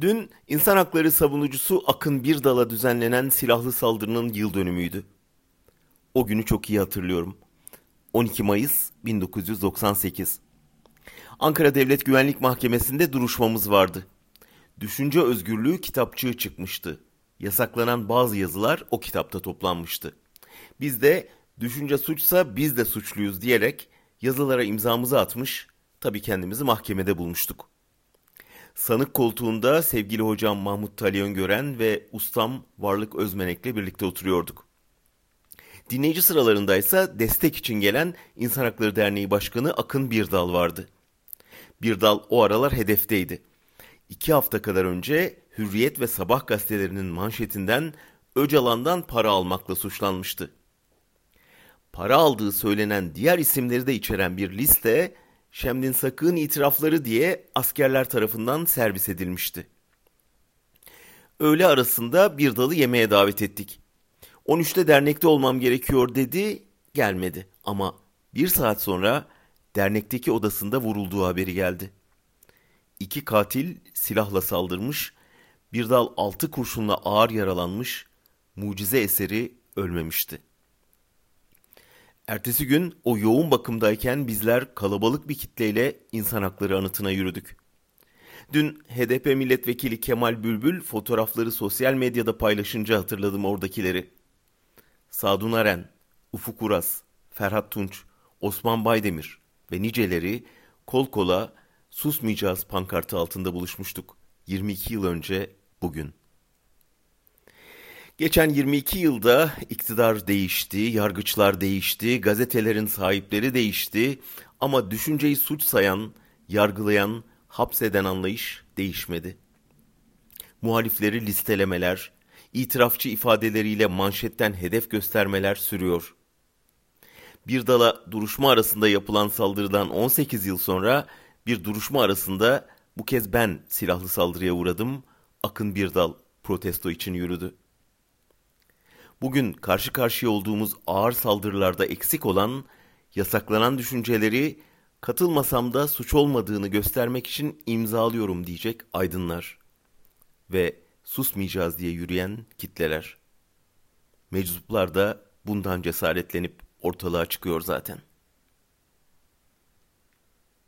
Dün insan hakları savunucusu Akın Birdal'a düzenlenen silahlı saldırının yıl dönümüydü. O günü çok iyi hatırlıyorum. 12 Mayıs 1998. Ankara Devlet Güvenlik Mahkemesi'nde duruşmamız vardı. Düşünce özgürlüğü kitapçığı çıkmıştı. Yasaklanan bazı yazılar o kitapta toplanmıştı. Biz de düşünce suçsa biz de suçluyuz diyerek yazılara imzamızı atmış, tabii kendimizi mahkemede bulmuştuk. Sanık koltuğunda sevgili hocam Mahmut Talyon Gören ve ustam Varlık Özmenek'le birlikte oturuyorduk. Dinleyici sıralarındaysa destek için gelen İnsan Hakları Derneği Başkanı Akın Birdal vardı. Birdal o aralar hedefteydi. İki hafta kadar önce Hürriyet ve Sabah gazetelerinin manşetinden Öcalan'dan para almakla suçlanmıştı. Para aldığı söylenen diğer isimleri de içeren bir liste Şemdin Sakık'ın itirafları diye askerler tarafından servis edilmişti. Öğle arasında bir dalı yemeğe davet ettik. 13'te dernekte olmam gerekiyor dedi, gelmedi. Ama bir saat sonra dernekteki odasında vurulduğu haberi geldi. İki katil silahla saldırmış, bir dal altı kurşunla ağır yaralanmış, mucize eseri ölmemişti. Ertesi gün o yoğun bakımdayken bizler kalabalık bir kitleyle insan hakları anıtına yürüdük. Dün HDP milletvekili Kemal Bülbül fotoğrafları sosyal medyada paylaşınca hatırladım oradakileri. Sadun Aren, Ufuk Uras, Ferhat Tunç, Osman Baydemir ve niceleri kol kola susmayacağız pankartı altında buluşmuştuk. 22 yıl önce bugün. Geçen 22 yılda iktidar değişti, yargıçlar değişti, gazetelerin sahipleri değişti ama düşünceyi suç sayan, yargılayan, hapseden anlayış değişmedi. Muhalifleri listelemeler, itirafçı ifadeleriyle manşetten hedef göstermeler sürüyor. Bir dala duruşma arasında yapılan saldırıdan 18 yıl sonra bir duruşma arasında bu kez ben silahlı saldırıya uğradım, Akın Birdal protesto için yürüdü. Bugün karşı karşıya olduğumuz ağır saldırılarda eksik olan, yasaklanan düşünceleri katılmasam da suç olmadığını göstermek için imzalıyorum diyecek aydınlar ve susmayacağız diye yürüyen kitleler. Meczuplar da bundan cesaretlenip ortalığa çıkıyor zaten.''